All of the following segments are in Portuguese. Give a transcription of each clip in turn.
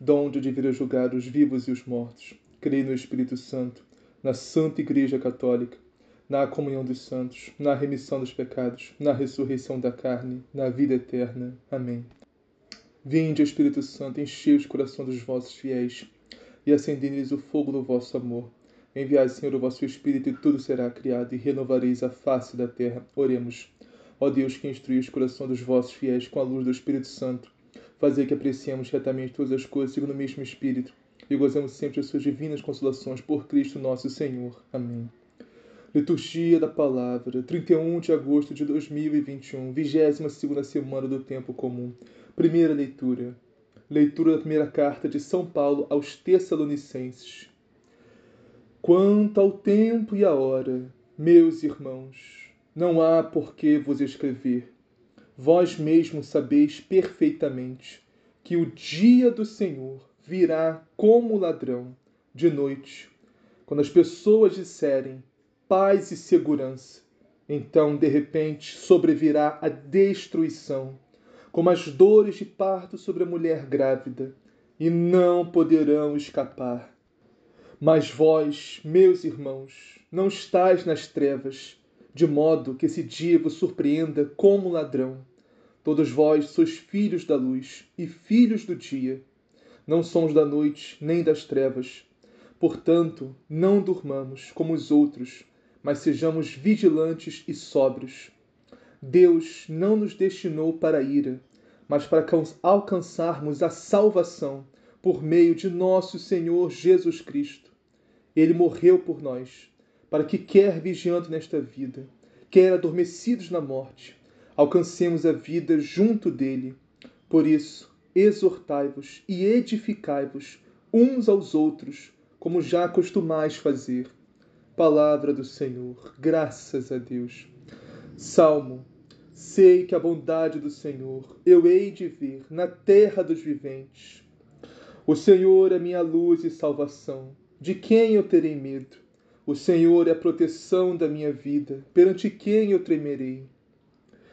donde de vir a julgar os vivos e os mortos. Creio no Espírito Santo, na Santa Igreja Católica, na comunhão dos santos, na remissão dos pecados, na ressurreição da carne, na vida eterna. Amém. Vinde, Espírito Santo, enchei os corações dos vossos fiéis e acendei-lhes o fogo do vosso amor. Enviai, Senhor, o vosso Espírito e tudo será criado e renovareis a face da terra. Oremos. Ó Deus, que instrui os corações dos vossos fiéis com a luz do Espírito Santo, fazei que apreciemos retamente todas as coisas segundo o mesmo Espírito e gozemos sempre as suas divinas consolações por Cristo nosso Senhor. Amém. Liturgia da Palavra, 31 de agosto de 2021, 22 semana do Tempo Comum. Primeira leitura. Leitura da primeira carta de São Paulo aos Tessalonicenses. Quanto ao tempo e à hora, meus irmãos, não há por que vos escrever. Vós mesmos sabeis perfeitamente que o dia do Senhor virá como ladrão de noite, quando as pessoas disserem paz e segurança, então de repente sobrevirá a destruição, como as dores de parto sobre a mulher grávida, e não poderão escapar. Mas vós, meus irmãos, não estáis nas trevas, de modo que esse dia vos surpreenda como ladrão. Todos vós sois filhos da luz e filhos do dia. Não somos da noite nem das trevas. Portanto, não durmamos como os outros, mas sejamos vigilantes e sóbrios. Deus não nos destinou para a ira, mas para alcançarmos a salvação por meio de nosso Senhor Jesus Cristo ele morreu por nós, para que, quer vigiando nesta vida, quer adormecidos na morte, alcancemos a vida junto dele. Por isso, exortai-vos e edificai-vos uns aos outros, como já costumais fazer. Palavra do Senhor, graças a Deus. Salmo. Sei que a bondade do Senhor eu hei de ver na terra dos viventes. O Senhor é minha luz e salvação de quem eu terei medo? O Senhor é a proteção da minha vida, perante quem eu tremerei?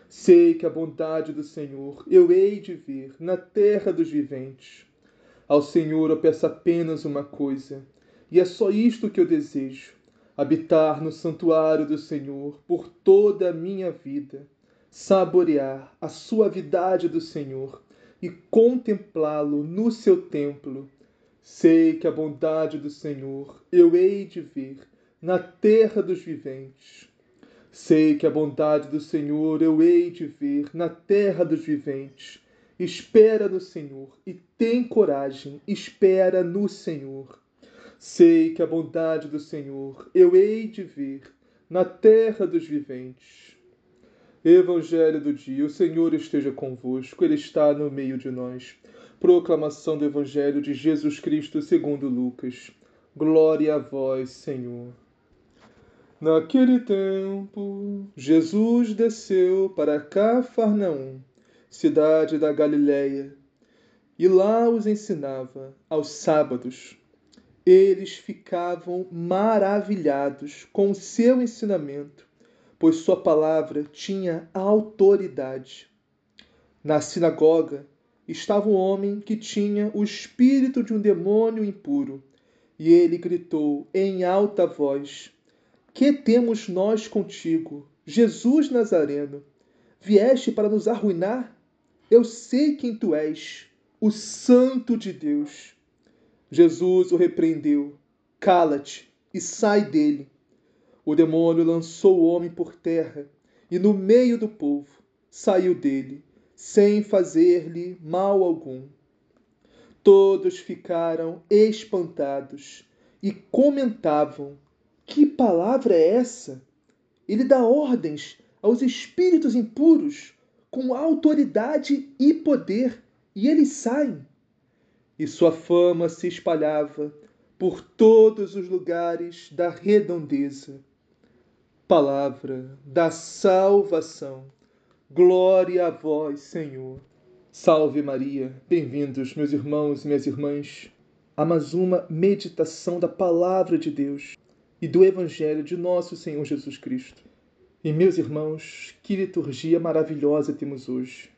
Sei que a bondade do Senhor eu hei de ver na terra dos viventes. Ao Senhor eu peço apenas uma coisa, e é só isto que eu desejo: habitar no santuário do Senhor por toda a minha vida, saborear a suavidade do Senhor e contemplá-lo no seu templo Sei que a bondade do Senhor eu hei de ver na terra dos viventes. Sei que a bondade do Senhor eu hei de ver na terra dos viventes. Espera no Senhor e tem coragem, espera no Senhor. Sei que a bondade do Senhor eu hei de ver na terra dos viventes. Evangelho do dia, o Senhor esteja convosco, Ele está no meio de nós. Proclamação do Evangelho de Jesus Cristo segundo Lucas. Glória a vós, Senhor. Naquele tempo, Jesus desceu para Cafarnaum, cidade da Galiléia, e lá os ensinava aos sábados. Eles ficavam maravilhados com o seu ensinamento, pois sua palavra tinha autoridade. Na sinagoga, estava um homem que tinha o espírito de um demônio impuro. E ele gritou em alta voz: Que temos nós contigo, Jesus Nazareno? Vieste para nos arruinar? Eu sei quem tu és, o Santo de Deus. Jesus o repreendeu: Cala-te e sai dele. O demônio lançou o homem por terra e, no meio do povo, saiu dele sem fazer-lhe mal algum. Todos ficaram espantados e comentavam: Que palavra é essa? Ele dá ordens aos espíritos impuros com autoridade e poder, e eles saem. E sua fama se espalhava por todos os lugares da redondeza. Palavra da salvação. Glória a vós, Senhor. Salve Maria. Bem-vindos, meus irmãos e minhas irmãs, a mais uma meditação da palavra de Deus e do Evangelho de nosso Senhor Jesus Cristo. E meus irmãos, que liturgia maravilhosa temos hoje.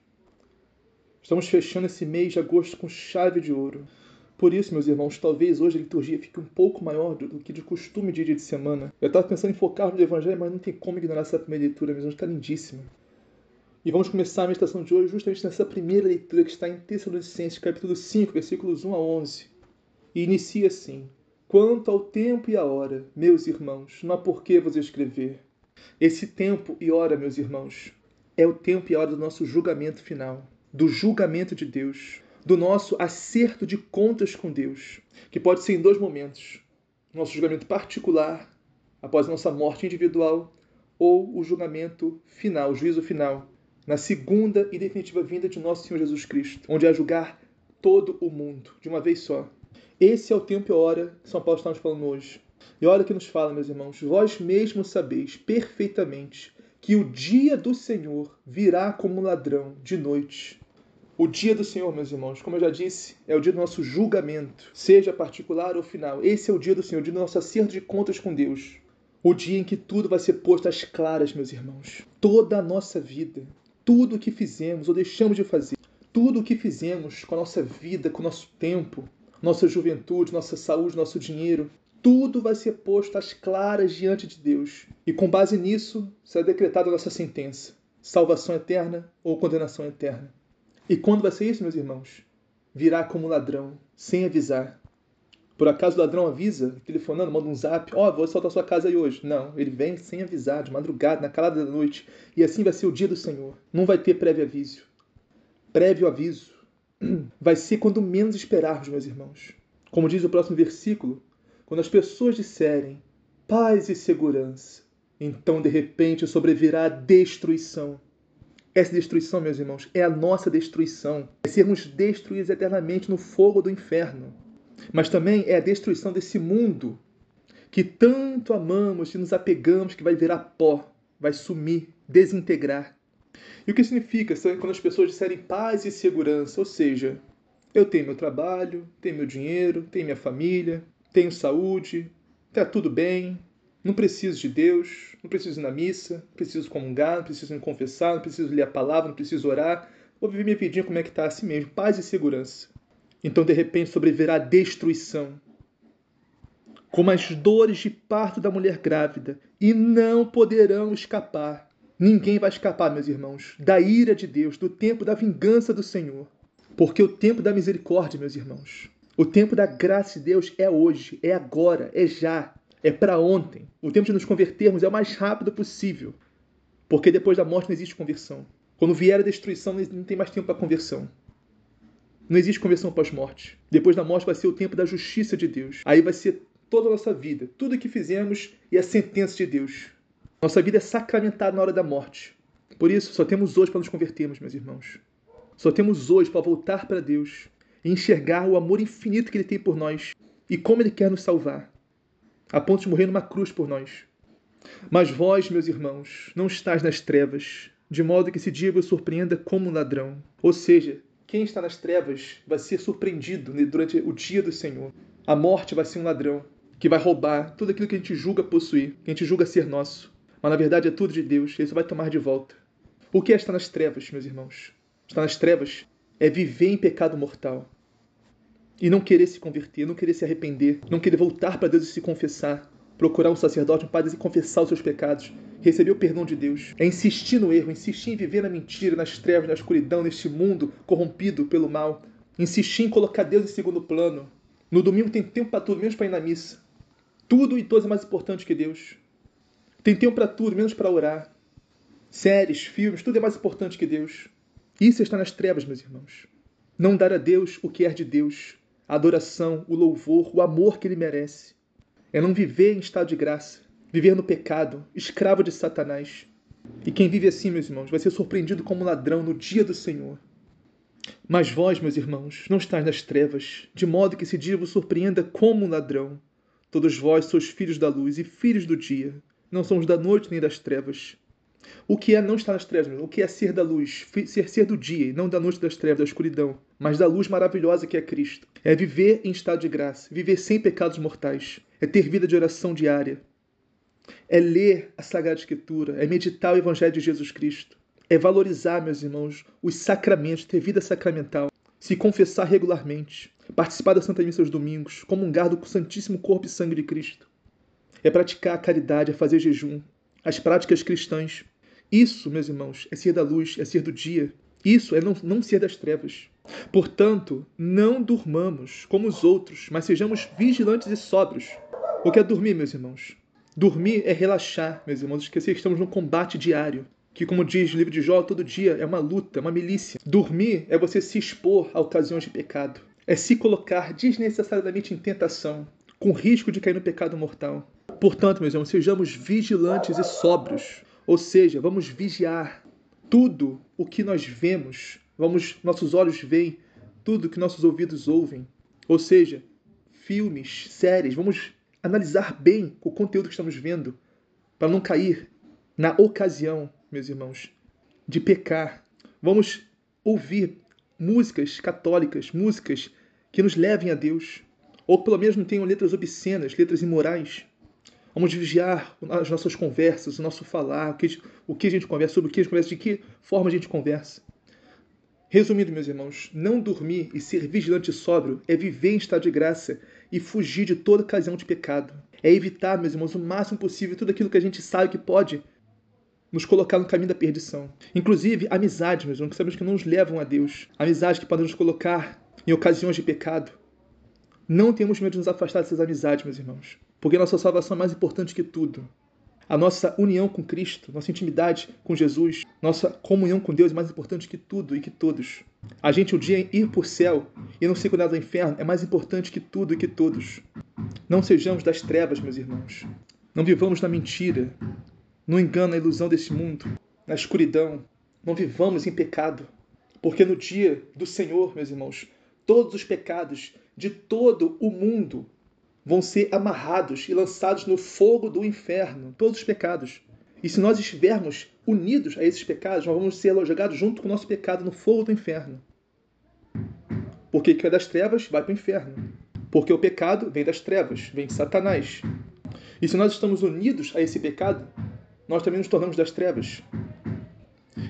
Estamos fechando esse mês de agosto com chave de ouro. Por isso, meus irmãos, talvez hoje a liturgia fique um pouco maior do que de costume de dia de semana. Eu estava pensando em focar no Evangelho, mas não tem como ignorar essa primeira leitura, meus irmãos, está lindíssima. E vamos começar a meditação de hoje justamente nessa primeira leitura que está em Tessalonicenses, capítulo 5, versículos 1 a 11. E inicia assim: Quanto ao tempo e à hora, meus irmãos, não há por que vos escrever. Esse tempo e hora, meus irmãos, é o tempo e hora do nosso julgamento final, do julgamento de Deus do nosso acerto de contas com Deus, que pode ser em dois momentos: nosso julgamento particular, após a nossa morte individual, ou o julgamento final, o juízo final, na segunda e definitiva vinda de nosso Senhor Jesus Cristo, onde é julgar todo o mundo, de uma vez só. Esse é o tempo e hora que São Paulo está nos falando hoje. E olha o que nos fala, meus irmãos: vós mesmos sabeis perfeitamente que o dia do Senhor virá como ladrão de noite. O dia do Senhor, meus irmãos, como eu já disse, é o dia do nosso julgamento, seja particular ou final. Esse é o dia do Senhor, o dia do nosso acerto de contas com Deus. O dia em que tudo vai ser posto às claras, meus irmãos. Toda a nossa vida, tudo o que fizemos ou deixamos de fazer, tudo o que fizemos com a nossa vida, com o nosso tempo, nossa juventude, nossa saúde, nosso dinheiro, tudo vai ser posto às claras diante de Deus. E com base nisso será decretada a nossa sentença: salvação eterna ou condenação eterna. E quando vai ser isso, meus irmãos? Virá como ladrão, sem avisar. Por acaso o ladrão avisa, telefonando, manda um zap, ó, oh, vou assaltar sua casa aí hoje. Não, ele vem sem avisar, de madrugada, na calada da noite. E assim vai ser o dia do Senhor. Não vai ter prévio aviso. Prévio aviso vai ser quando menos esperarmos, meus irmãos. Como diz o próximo versículo, quando as pessoas disserem paz e segurança, então de repente sobrevirá a destruição essa destruição, meus irmãos, é a nossa destruição. É sermos destruídos eternamente no fogo do inferno. Mas também é a destruição desse mundo que tanto amamos e nos apegamos que vai virar pó, vai sumir, desintegrar. E o que significa quando as pessoas disserem paz e segurança? Ou seja, eu tenho meu trabalho, tenho meu dinheiro, tenho minha família, tenho saúde, está tudo bem, não preciso de Deus, não preciso ir na missa, não preciso comungar, não preciso me confessar, não preciso ler a palavra, não preciso orar. Vou viver minha vidinha como é que está assim mesmo, paz e segurança. Então, de repente, sobrevirá a destruição. Como as dores de parto da mulher grávida, e não poderão escapar. Ninguém vai escapar, meus irmãos, da ira de Deus, do tempo da vingança do Senhor. Porque o tempo da misericórdia, meus irmãos, o tempo da graça de Deus é hoje, é agora, é já é para ontem. O tempo de nos convertermos é o mais rápido possível, porque depois da morte não existe conversão. Quando vier a destruição, não tem mais tempo para conversão. Não existe conversão pós-morte. Depois da morte vai ser o tempo da justiça de Deus. Aí vai ser toda a nossa vida, tudo o que fizemos e a sentença de Deus. Nossa vida é sacramentada na hora da morte. Por isso, só temos hoje para nos convertermos, meus irmãos. Só temos hoje para voltar para Deus e enxergar o amor infinito que Ele tem por nós e como Ele quer nos salvar a ponto de morrer numa cruz por nós. Mas vós, meus irmãos, não estáis nas trevas, de modo que esse dia vos surpreenda como um ladrão. Ou seja, quem está nas trevas vai ser surpreendido durante o dia do Senhor. A morte vai ser um ladrão que vai roubar tudo aquilo que a gente julga possuir, que a gente julga ser nosso. Mas na verdade é tudo de Deus, ele só vai tomar de volta. O que é estar nas trevas, meus irmãos? Estar nas trevas é viver em pecado mortal e não querer se converter, não querer se arrepender, não querer voltar para Deus e se confessar, procurar um sacerdote, um padre e confessar os seus pecados, receber o perdão de Deus, é insistir no erro, insistir em viver na mentira, nas trevas, na escuridão, neste mundo corrompido pelo mal, insistir em colocar Deus em segundo plano. No domingo tem tempo para tudo, menos para ir na missa. Tudo e todos é mais importante que Deus. Tem tempo para tudo, menos para orar. Séries, filmes, tudo é mais importante que Deus. Isso está nas trevas, meus irmãos. Não dar a Deus o que é de Deus, a adoração, o louvor, o amor que ele merece. É não viver em estado de graça, viver no pecado, escravo de Satanás. E quem vive assim, meus irmãos, vai ser surpreendido como ladrão no dia do Senhor. Mas vós, meus irmãos, não estáis nas trevas, de modo que esse dia vos surpreenda como um ladrão. Todos vós sois filhos da luz e filhos do dia. Não somos da noite nem das trevas. O que é não estar nas trevas? O que é ser da luz? Ser ser do dia, e não da noite das trevas, da escuridão, mas da luz maravilhosa que é Cristo. É viver em estado de graça, viver sem pecados mortais. É ter vida de oração diária. É ler a Sagrada Escritura, é meditar o Evangelho de Jesus Cristo. É valorizar, meus irmãos, os sacramentos, ter vida sacramental, se confessar regularmente, participar da Santa Missa aos domingos, comungar do Santíssimo Corpo e Sangue de Cristo. É praticar a caridade, é fazer jejum, as práticas cristãs. Isso, meus irmãos, é ser da luz, é ser do dia. Isso é não, não ser das trevas. Portanto, não durmamos como os outros, mas sejamos vigilantes e sóbrios. O que é dormir, meus irmãos? Dormir é relaxar, meus irmãos, esquecer que estamos num combate diário. Que, como diz o livro de Jó, todo dia é uma luta, uma milícia. Dormir é você se expor a ocasiões de pecado. É se colocar desnecessariamente em tentação, com risco de cair no pecado mortal. Portanto, meus irmãos, sejamos vigilantes e sóbrios. Ou seja, vamos vigiar tudo o que nós vemos, vamos, nossos olhos veem, tudo que nossos ouvidos ouvem. Ou seja, filmes, séries, vamos analisar bem o conteúdo que estamos vendo, para não cair na ocasião, meus irmãos, de pecar. Vamos ouvir músicas católicas, músicas que nos levem a Deus, ou pelo menos não tenham letras obscenas, letras imorais. Vamos vigiar as nossas conversas, o nosso falar, o que, o que a gente conversa, sobre o que a gente conversa, de que forma a gente conversa. Resumindo, meus irmãos, não dormir e ser vigilante e sóbrio é viver em estado de graça e fugir de toda ocasião de pecado. É evitar, meus irmãos, o máximo possível tudo aquilo que a gente sabe que pode nos colocar no caminho da perdição. Inclusive, amizades, meus irmãos, que sabemos que não nos levam a Deus. Amizades que podem nos colocar em ocasiões de pecado. Não temos medo de nos afastar dessas amizades, meus irmãos. Porque nossa salvação é mais importante que tudo. A nossa união com Cristo, nossa intimidade com Jesus, nossa comunhão com Deus é mais importante que tudo e que todos. A gente um dia ir para o céu e não ser cuidado do inferno é mais importante que tudo e que todos. Não sejamos das trevas, meus irmãos. Não vivamos na mentira, no engano, na ilusão desse mundo, na escuridão. Não vivamos em pecado. Porque no dia do Senhor, meus irmãos, todos os pecados de todo o mundo vão ser amarrados e lançados no fogo do inferno, todos os pecados. E se nós estivermos unidos a esses pecados, nós vamos ser jogados junto com o nosso pecado no fogo do inferno. Porque quem é das trevas vai para o inferno. Porque o pecado vem das trevas, vem de Satanás. E se nós estamos unidos a esse pecado, nós também nos tornamos das trevas.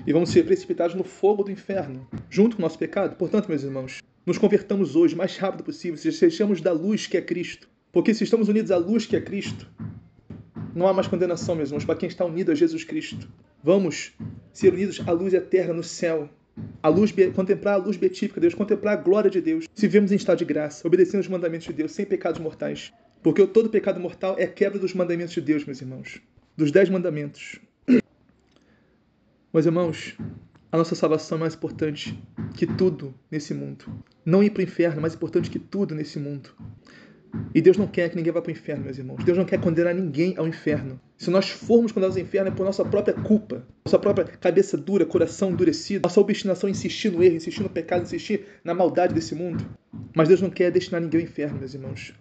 E vamos ser precipitados no fogo do inferno, junto com o nosso pecado. Portanto, meus irmãos, nos convertamos hoje o mais rápido possível, sejamos da luz que é Cristo. Porque se estamos unidos à luz que é Cristo, não há mais condenação, meus irmãos, para quem está unido a Jesus Cristo. Vamos ser unidos à luz eterna no céu. A luz, contemplar a luz beatífica de Deus, contemplar a glória de Deus. Se vivemos em estado de graça, obedecendo os mandamentos de Deus, sem pecados mortais. Porque todo pecado mortal é quebra dos mandamentos de Deus, meus irmãos. Dos dez mandamentos. Meus irmãos, a nossa salvação é mais importante que tudo nesse mundo. Não ir para o inferno é mais importante que tudo nesse mundo. E Deus não quer que ninguém vá para o inferno, meus irmãos. Deus não quer condenar ninguém ao inferno. Se nós formos condenados ao inferno é por nossa própria culpa, nossa própria cabeça dura, coração endurecido, nossa obstinação em insistir no erro, insistir no pecado, insistir na maldade desse mundo. Mas Deus não quer destinar ninguém ao inferno, meus irmãos.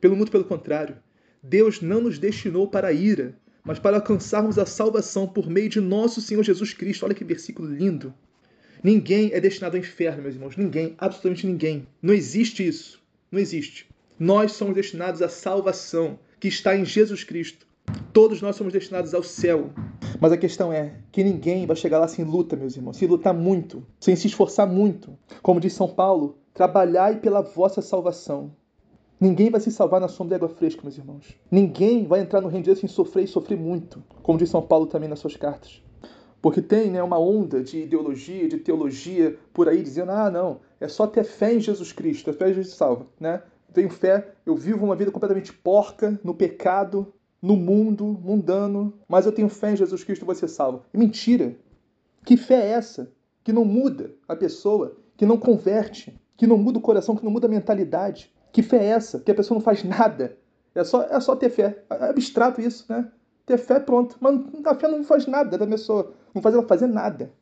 Pelo muito pelo contrário. Deus não nos destinou para a ira, mas para alcançarmos a salvação por meio de nosso Senhor Jesus Cristo. Olha que versículo lindo. Ninguém é destinado ao inferno, meus irmãos. Ninguém, absolutamente ninguém. Não existe isso. Não existe. Nós somos destinados à salvação que está em Jesus Cristo. Todos nós somos destinados ao céu. Mas a questão é que ninguém vai chegar lá sem luta, meus irmãos, sem lutar muito, sem se esforçar muito. Como diz São Paulo, trabalhai pela vossa salvação. Ninguém vai se salvar na sombra da água fresca, meus irmãos. Ninguém vai entrar no reino de Deus sem sofrer e sofrer muito, como diz São Paulo também nas suas cartas. Porque tem né, uma onda de ideologia, de teologia por aí dizendo: ah, não, é só ter fé em Jesus Cristo, a fé Jesus salva. Né? tenho fé, eu vivo uma vida completamente porca, no pecado, no mundo, mundano, mas eu tenho fé em Jesus Cristo e você salvo. Mentira! Que fé é essa? Que não muda a pessoa, que não converte, que não muda o coração, que não muda a mentalidade. Que fé é essa? Que a pessoa não faz nada. É só, é só ter fé. É abstrato isso, né? Ter fé, pronto. Mas a fé não faz nada da pessoa. Não faz ela fazer nada.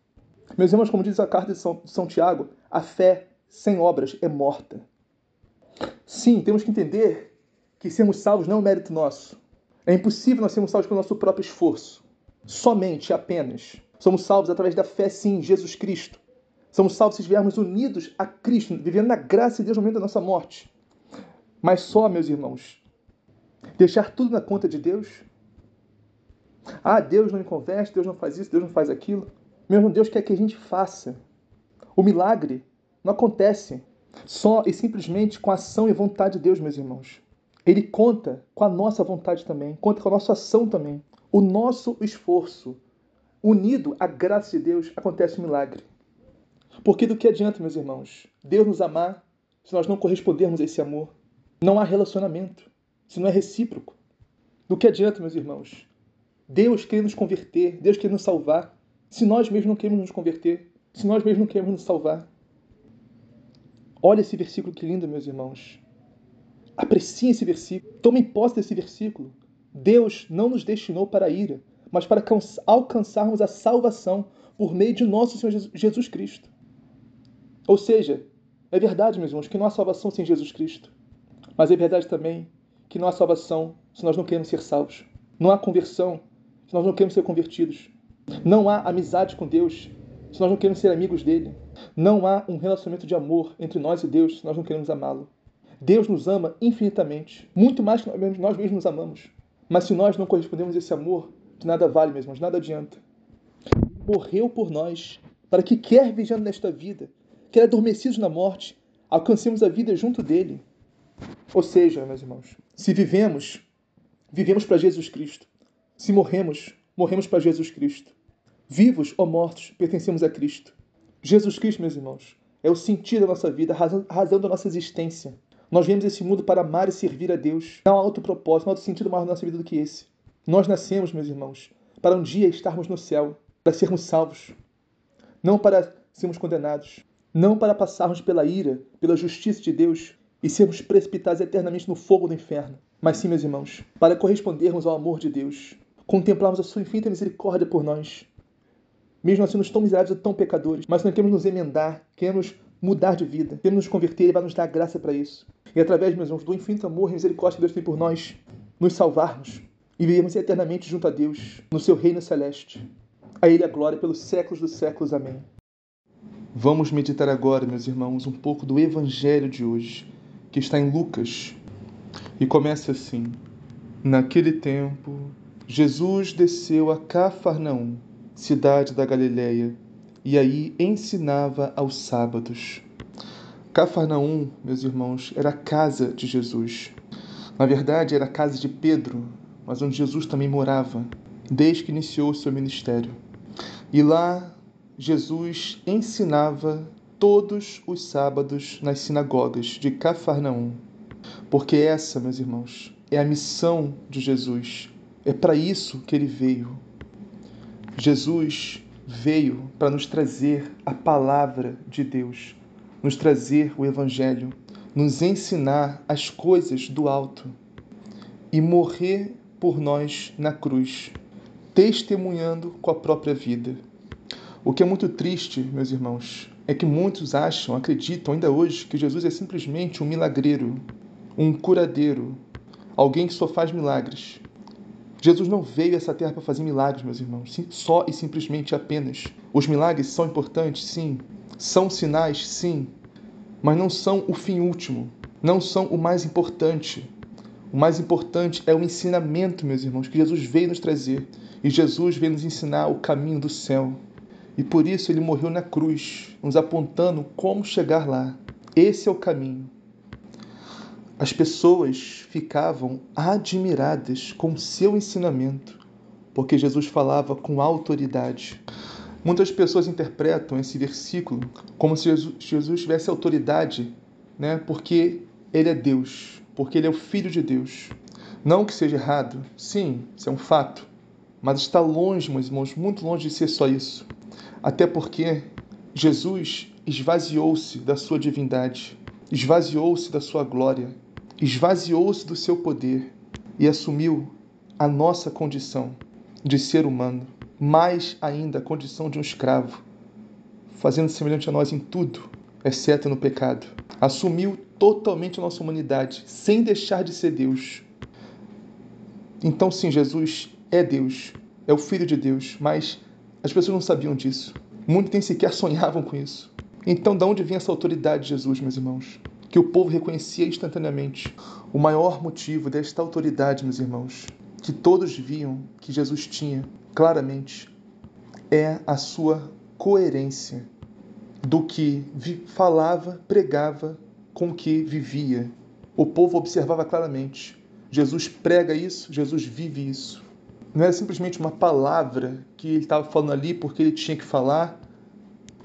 Meus irmãos, como diz a carta de São, de São Tiago, a fé sem obras é morta. Sim, temos que entender que sermos salvos não é um mérito nosso. É impossível nós sermos salvos pelo nosso próprio esforço. Somente, apenas. Somos salvos através da fé, sim, em Jesus Cristo. Somos salvos se estivermos unidos a Cristo, vivendo na graça de Deus no momento da nossa morte. Mas só, meus irmãos, deixar tudo na conta de Deus. Ah, Deus não me converte, Deus não faz isso, Deus não faz aquilo. Mesmo Deus quer que a gente faça. O milagre não acontece só e simplesmente com a ação e vontade de Deus, meus irmãos. Ele conta com a nossa vontade também, conta com a nossa ação também. O nosso esforço, unido à graça de Deus, acontece o um milagre. Porque do que adianta, meus irmãos, Deus nos amar se nós não correspondermos a esse amor? Não há relacionamento, se não é recíproco. Do que adianta, meus irmãos? Deus quer nos converter, Deus quer nos salvar, se nós mesmos não queremos nos converter, se nós mesmos não queremos nos salvar. Olha esse versículo que lindo, meus irmãos. Apreciem esse versículo, tomem posse desse versículo. Deus não nos destinou para a ira, mas para alcançarmos a salvação por meio de nosso Senhor Jesus Cristo. Ou seja, é verdade, meus irmãos, que não há salvação sem Jesus Cristo. Mas é verdade também que não há salvação se nós não queremos ser salvos. Não há conversão se nós não queremos ser convertidos. Não há amizade com Deus se nós não queremos ser amigos dele. Não há um relacionamento de amor entre nós e Deus se nós não queremos amá-lo. Deus nos ama infinitamente, muito mais que nós mesmos nos amamos. Mas se nós não correspondemos a esse amor, de nada vale, meus irmãos, nada adianta. Morreu por nós, para que, quer vivendo nesta vida, quer adormecidos na morte, alcancemos a vida junto dele. Ou seja, meus irmãos, se vivemos, vivemos para Jesus Cristo. Se morremos, morremos para Jesus Cristo. Vivos ou mortos, pertencemos a Cristo. Jesus Cristo, meus irmãos, é o sentido da nossa vida, a razão, a razão da nossa existência. Nós viemos esse mundo para amar e servir a Deus. Não há outro propósito, não há outro sentido maior na nossa vida do que esse. Nós nascemos, meus irmãos, para um dia estarmos no céu, para sermos salvos. Não para sermos condenados. Não para passarmos pela ira, pela justiça de Deus e sermos precipitados eternamente no fogo do inferno. Mas sim, meus irmãos, para correspondermos ao amor de Deus, contemplarmos a sua infinita misericórdia por nós, mesmo assim, nós tão miseráveis e tão pecadores, mas nós queremos nos emendar, queremos mudar de vida, queremos nos converter, Ele vai nos dar graça para isso. E através, meus irmãos, do infinito amor e misericórdia que Deus tem por nós, nos salvarmos e vivermos eternamente junto a Deus, no seu reino celeste. A Ele a glória pelos séculos dos séculos. Amém. Vamos meditar agora, meus irmãos, um pouco do Evangelho de hoje, que está em Lucas. E começa assim: Naquele tempo, Jesus desceu a Cafarnaum cidade da Galiléia, e aí ensinava aos sábados. Cafarnaum, meus irmãos, era a casa de Jesus. Na verdade, era a casa de Pedro, mas onde Jesus também morava, desde que iniciou seu ministério. E lá, Jesus ensinava todos os sábados nas sinagogas de Cafarnaum. Porque essa, meus irmãos, é a missão de Jesus. É para isso que ele veio Jesus veio para nos trazer a palavra de Deus, nos trazer o Evangelho, nos ensinar as coisas do alto e morrer por nós na cruz, testemunhando com a própria vida. O que é muito triste, meus irmãos, é que muitos acham, acreditam ainda hoje que Jesus é simplesmente um milagreiro, um curadeiro, alguém que só faz milagres. Jesus não veio a essa terra para fazer milagres, meus irmãos, só e simplesmente apenas. Os milagres são importantes, sim. São sinais, sim. Mas não são o fim último. Não são o mais importante. O mais importante é o ensinamento, meus irmãos, que Jesus veio nos trazer. E Jesus veio nos ensinar o caminho do céu. E por isso ele morreu na cruz, nos apontando como chegar lá. Esse é o caminho. As pessoas ficavam admiradas com seu ensinamento, porque Jesus falava com autoridade. Muitas pessoas interpretam esse versículo como se Jesus tivesse autoridade, né? Porque ele é Deus, porque ele é o filho de Deus. Não que seja errado, sim, isso é um fato, mas está longe, meus irmãos, muito longe de ser só isso. Até porque Jesus esvaziou-se da sua divindade, esvaziou-se da sua glória esvaziou-se do seu poder e assumiu a nossa condição de ser humano, mais ainda a condição de um escravo, fazendo semelhante a nós em tudo, exceto no pecado. Assumiu totalmente a nossa humanidade, sem deixar de ser Deus. Então, sim, Jesus é Deus, é o Filho de Deus, mas as pessoas não sabiam disso. Muitos nem sequer sonhavam com isso. Então, de onde vem essa autoridade de Jesus, meus irmãos? Que o povo reconhecia instantaneamente. O maior motivo desta autoridade, meus irmãos, que todos viam que Jesus tinha claramente, é a sua coerência do que falava, pregava, com o que vivia. O povo observava claramente. Jesus prega isso, Jesus vive isso. Não era simplesmente uma palavra que ele estava falando ali porque ele tinha que falar,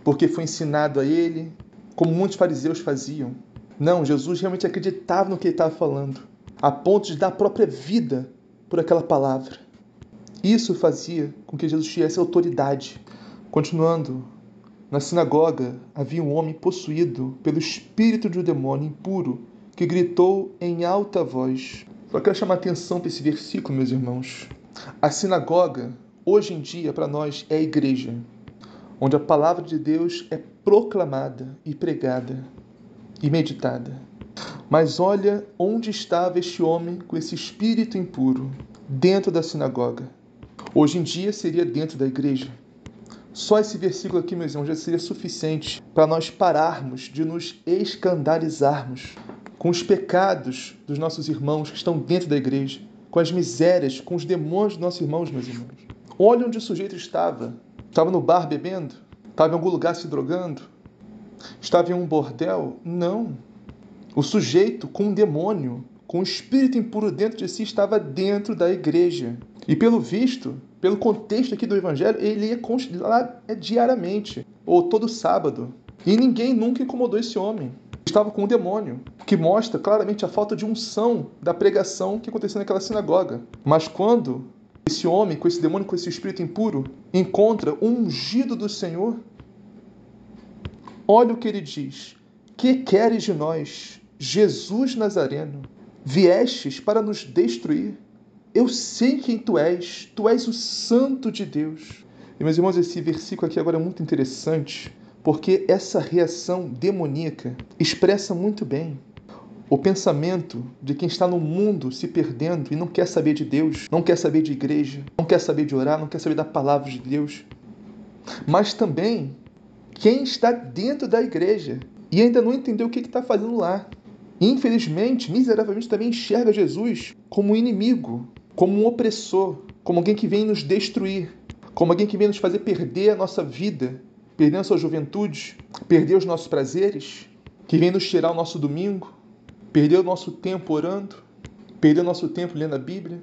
porque foi ensinado a ele, como muitos fariseus faziam. Não, Jesus realmente acreditava no que ele estava falando, a ponto de dar a própria vida por aquela palavra. Isso fazia com que Jesus tivesse autoridade. Continuando, na sinagoga havia um homem possuído pelo espírito de um demônio impuro que gritou em alta voz. Só quero chamar atenção para esse versículo, meus irmãos. A sinagoga, hoje em dia, para nós, é a igreja, onde a palavra de Deus é proclamada e pregada e meditada. Mas olha onde estava este homem com esse espírito impuro, dentro da sinagoga. Hoje em dia seria dentro da igreja. Só esse versículo aqui, meus irmãos, já seria suficiente para nós pararmos de nos escandalizarmos com os pecados dos nossos irmãos que estão dentro da igreja, com as misérias, com os demônios dos nossos irmãos, meus irmãos. Olha onde o sujeito estava. Estava no bar bebendo? Estava em algum lugar se drogando? Estava em um bordel? Não. O sujeito com um demônio, com um espírito impuro dentro de si, estava dentro da igreja. E pelo visto, pelo contexto aqui do Evangelho, ele ia lá é, diariamente, ou todo sábado. E ninguém nunca incomodou esse homem. Estava com um demônio, que mostra claramente a falta de unção da pregação que aconteceu naquela sinagoga. Mas quando esse homem, com esse demônio, com esse espírito impuro, encontra o ungido do Senhor, olha o que ele diz: Que queres de nós, Jesus Nazareno? Viestes para nos destruir? Eu sei quem tu és, tu és o Santo de Deus. E meus irmãos, esse versículo aqui agora é muito interessante, porque essa reação demoníaca expressa muito bem o pensamento de quem está no mundo se perdendo e não quer saber de Deus, não quer saber de igreja, não quer saber de orar, não quer saber da palavra de Deus. Mas também quem está dentro da igreja e ainda não entendeu o que está fazendo lá. infelizmente, miseravelmente, também enxerga Jesus como um inimigo, como um opressor, como alguém que vem nos destruir, como alguém que vem nos fazer perder a nossa vida, perder a sua juventude, perder os nossos prazeres, que vem nos tirar o nosso domingo, perder o nosso tempo orando, perder o nosso tempo lendo a Bíblia.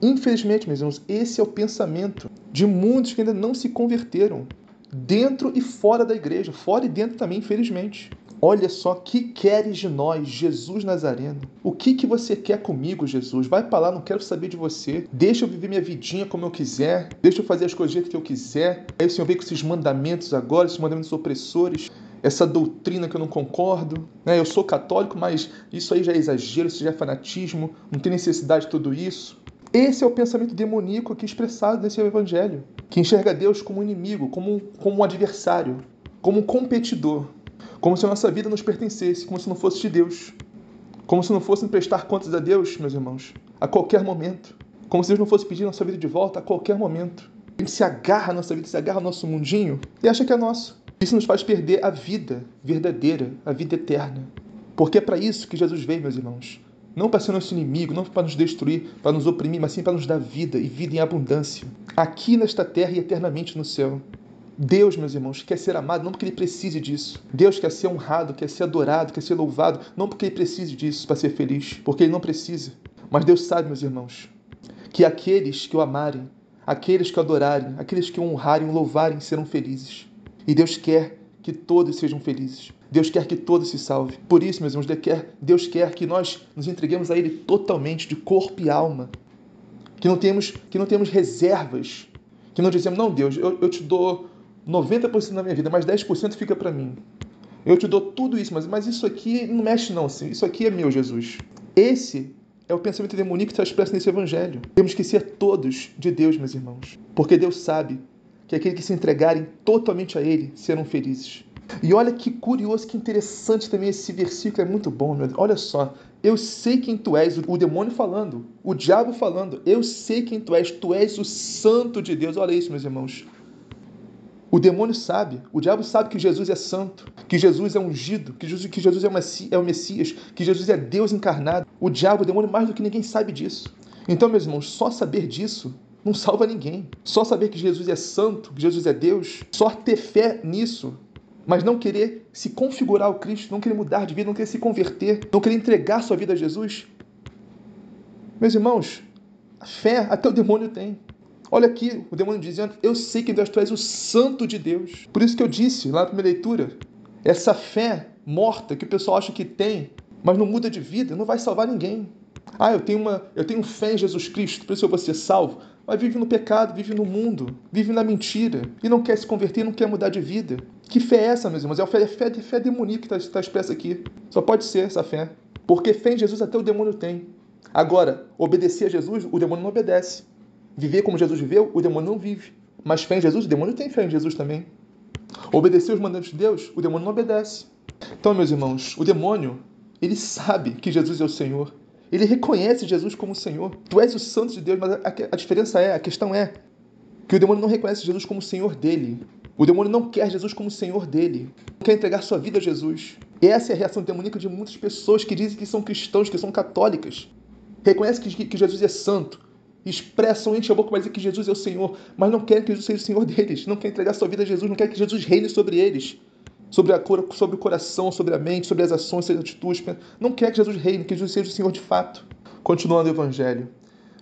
Infelizmente, meus irmãos, esse é o pensamento de muitos que ainda não se converteram, dentro e fora da igreja, fora e dentro também, infelizmente. Olha só, que queres de nós, Jesus Nazareno? O que que você quer comigo, Jesus? Vai para lá, não quero saber de você. Deixa eu viver minha vidinha como eu quiser. Deixa eu fazer as coisas do jeito que eu quiser. Aí o Senhor vem com esses mandamentos agora, esses mandamentos opressores essa doutrina que eu não concordo. Né? Eu sou católico, mas isso aí já é exagero, isso já é fanatismo, não tem necessidade de tudo isso. Esse é o pensamento demoníaco aqui expressado nesse evangelho, que enxerga Deus como um inimigo, como um, como um adversário, como um competidor. Como se a nossa vida nos pertencesse, como se não fosse de Deus. Como se não fosse prestar contas a Deus, meus irmãos, a qualquer momento. Como se Deus não fosse pedir nossa vida de volta a qualquer momento. Ele se agarra à nossa vida, se agarra ao nosso mundinho e acha que é nosso. Isso nos faz perder a vida verdadeira, a vida eterna. Porque é para isso que Jesus veio, meus irmãos. Não para ser nosso inimigo, não para nos destruir, para nos oprimir, mas sim para nos dar vida e vida em abundância. Aqui nesta terra e eternamente no céu. Deus, meus irmãos, quer ser amado não porque ele precise disso. Deus quer ser honrado, quer ser adorado, quer ser louvado, não porque ele precise disso para ser feliz, porque ele não precisa. Mas Deus sabe, meus irmãos, que aqueles que o amarem, aqueles que o adorarem, aqueles que o honrarem, o louvarem, serão felizes. E Deus quer que todos sejam felizes. Deus quer que todos se salvem. Por isso, meus irmãos, Deus quer, Deus quer que nós nos entreguemos a Ele totalmente, de corpo e alma. Que não temos, que não temos reservas. Que não dizemos, não, Deus, eu, eu te dou 90% da minha vida, mas 10% fica para mim. Eu te dou tudo isso, mas, mas isso aqui não mexe não, assim. isso aqui é meu, Jesus. Esse é o pensamento demoníaco que está expresso nesse evangelho. Temos que ser todos de Deus, meus irmãos. Porque Deus sabe que aqueles que se entregarem totalmente a Ele serão felizes. E olha que curioso, que interessante também esse versículo, é muito bom, meu Deus. Olha só, eu sei quem tu és, o demônio falando, o diabo falando, eu sei quem tu és, tu és o santo de Deus. Olha isso, meus irmãos. O demônio sabe, o diabo sabe que Jesus é santo, que Jesus é ungido, que Jesus, que Jesus é o Messias, que Jesus é Deus encarnado. O diabo, o demônio, mais do que ninguém sabe disso. Então, meus irmãos, só saber disso não salva ninguém. Só saber que Jesus é santo, que Jesus é Deus, só ter fé nisso, mas não querer se configurar ao Cristo, não querer mudar de vida, não querer se converter, não querer entregar sua vida a Jesus. Meus irmãos, a fé até o demônio tem. Olha aqui, o demônio dizendo: Eu sei que Deus, tu és o santo de Deus. Por isso que eu disse lá na primeira leitura: essa fé morta que o pessoal acha que tem, mas não muda de vida, não vai salvar ninguém. Ah, eu tenho, uma, eu tenho fé em Jesus Cristo, por isso eu vou ser salvo. Mas vive no pecado, vive no mundo, vive na mentira e não quer se converter, não quer mudar de vida. Que fé é essa, meus irmãos? É a fé, é fé, fé demoníaca que está tá expressa aqui. Só pode ser essa fé. Porque fé em Jesus até o demônio tem. Agora, obedecer a Jesus, o demônio não obedece. Viver como Jesus viveu, o demônio não vive. Mas fé em Jesus, o demônio tem fé em Jesus também. Obedecer os mandamentos de Deus, o demônio não obedece. Então, meus irmãos, o demônio, ele sabe que Jesus é o Senhor. Ele reconhece Jesus como Senhor. Tu és o santo de Deus, mas a, a diferença é, a questão é, que o demônio não reconhece Jesus como Senhor dele. O demônio não quer Jesus como Senhor dele. Não quer entregar sua vida a Jesus. Essa é a reação demoníaca de muitas pessoas que dizem que são cristãos, que são católicas. Reconhecem que, que Jesus é santo. Expressam, enchem a boca para dizer que Jesus é o Senhor, mas não querem que Jesus seja o Senhor deles. Não querem entregar sua vida a Jesus, não querem que Jesus reine sobre eles sobre, a, sobre o coração, sobre a mente, sobre as ações, sobre as atitudes. Não quer que Jesus reine, que Jesus seja o Senhor de fato. Continuando o Evangelho.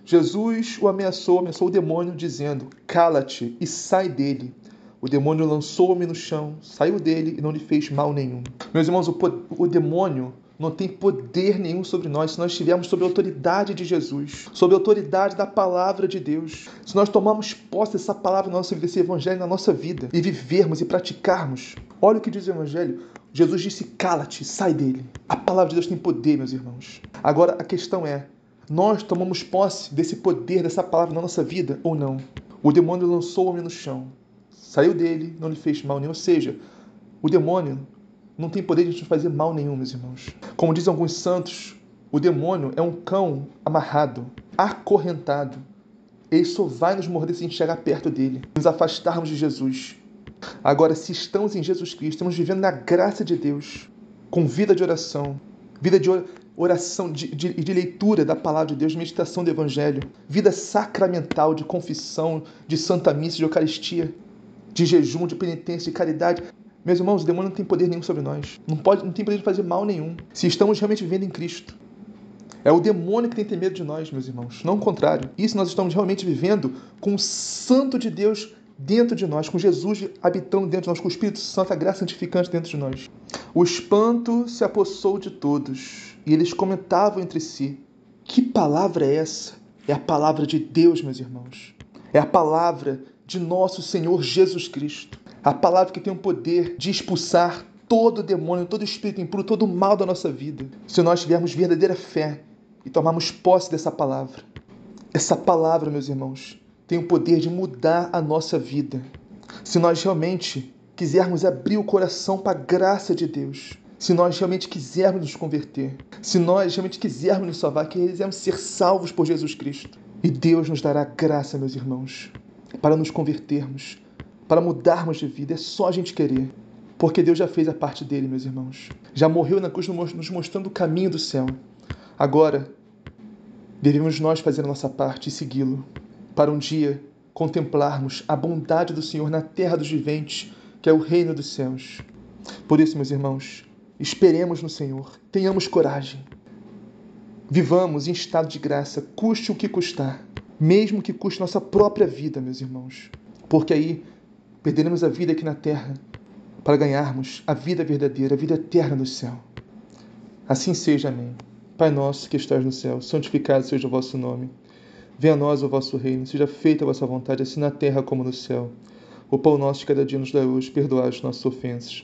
Jesus o ameaçou, ameaçou o demônio, dizendo: Cala-te e sai dele. O demônio lançou-me no chão, saiu dele e não lhe fez mal nenhum. Meus irmãos, o, o demônio não tem poder nenhum sobre nós se nós estivermos sob a autoridade de Jesus, sob a autoridade da palavra de Deus. Se nós tomarmos posse dessa palavra na nossa vida, desse evangelho na nossa vida e vivermos e praticarmos. Olha o que diz o evangelho. Jesus disse: "Cala-te, sai dele". A palavra de Deus tem poder, meus irmãos. Agora a questão é: nós tomamos posse desse poder, dessa palavra na nossa vida ou não? O demônio lançou o homem no chão, saiu dele, não lhe fez mal nenhum. Ou seja, o demônio não tem poder de nos fazer mal nenhum, meus irmãos. Como dizem alguns santos, o demônio é um cão amarrado, acorrentado. Ele só vai nos morder se a gente chegar perto dele, nos afastarmos de Jesus. Agora, se estamos em Jesus Cristo, estamos vivendo na graça de Deus, com vida de oração, vida de oração e de, de, de, leitura da palavra de Deus, meditação do Evangelho, vida sacramental de confissão, de santa missa, de Eucaristia, de jejum, de penitência, de caridade. Meus irmãos, o demônio não tem poder nenhum sobre nós. Não, pode, não tem poder de fazer mal nenhum. Se estamos realmente vivendo em Cristo. É o demônio que tem que ter medo de nós, meus irmãos. Não o contrário. Isso nós estamos realmente vivendo com o Santo de Deus dentro de nós, com Jesus habitando dentro de nós, com o Espírito Santo, a graça santificante dentro de nós. O espanto se apossou de todos e eles comentavam entre si: Que palavra é essa? É a palavra de Deus, meus irmãos. É a palavra de nosso Senhor Jesus Cristo. A palavra que tem o poder de expulsar todo demônio, todo espírito impuro, todo mal da nossa vida. Se nós tivermos verdadeira fé e tomarmos posse dessa palavra. Essa palavra, meus irmãos, tem o poder de mudar a nossa vida. Se nós realmente quisermos abrir o coração para a graça de Deus, se nós realmente quisermos nos converter, se nós realmente quisermos nos salvar, quisermos ser salvos por Jesus Cristo. E Deus nos dará graça, meus irmãos, para nos convertermos, para mudarmos de vida. É só a gente querer. Porque Deus já fez a parte dele, meus irmãos. Já morreu na cruz nos mostrando o caminho do céu. Agora, devemos nós fazer a nossa parte e segui-lo, para um dia contemplarmos a bondade do Senhor na terra dos viventes, que é o reino dos céus. Por isso, meus irmãos, esperemos no Senhor, tenhamos coragem. Vivamos em estado de graça, custe o que custar, mesmo que custe nossa própria vida, meus irmãos. Porque aí Perderemos a vida aqui na terra para ganharmos a vida verdadeira, a vida eterna no céu. Assim seja, amém. Pai nosso que estás no céu, santificado seja o vosso nome. Venha a nós o vosso reino, seja feita a vossa vontade, assim na terra como no céu. O pão nosso de cada dia nos dá hoje, perdoai as nossas ofensas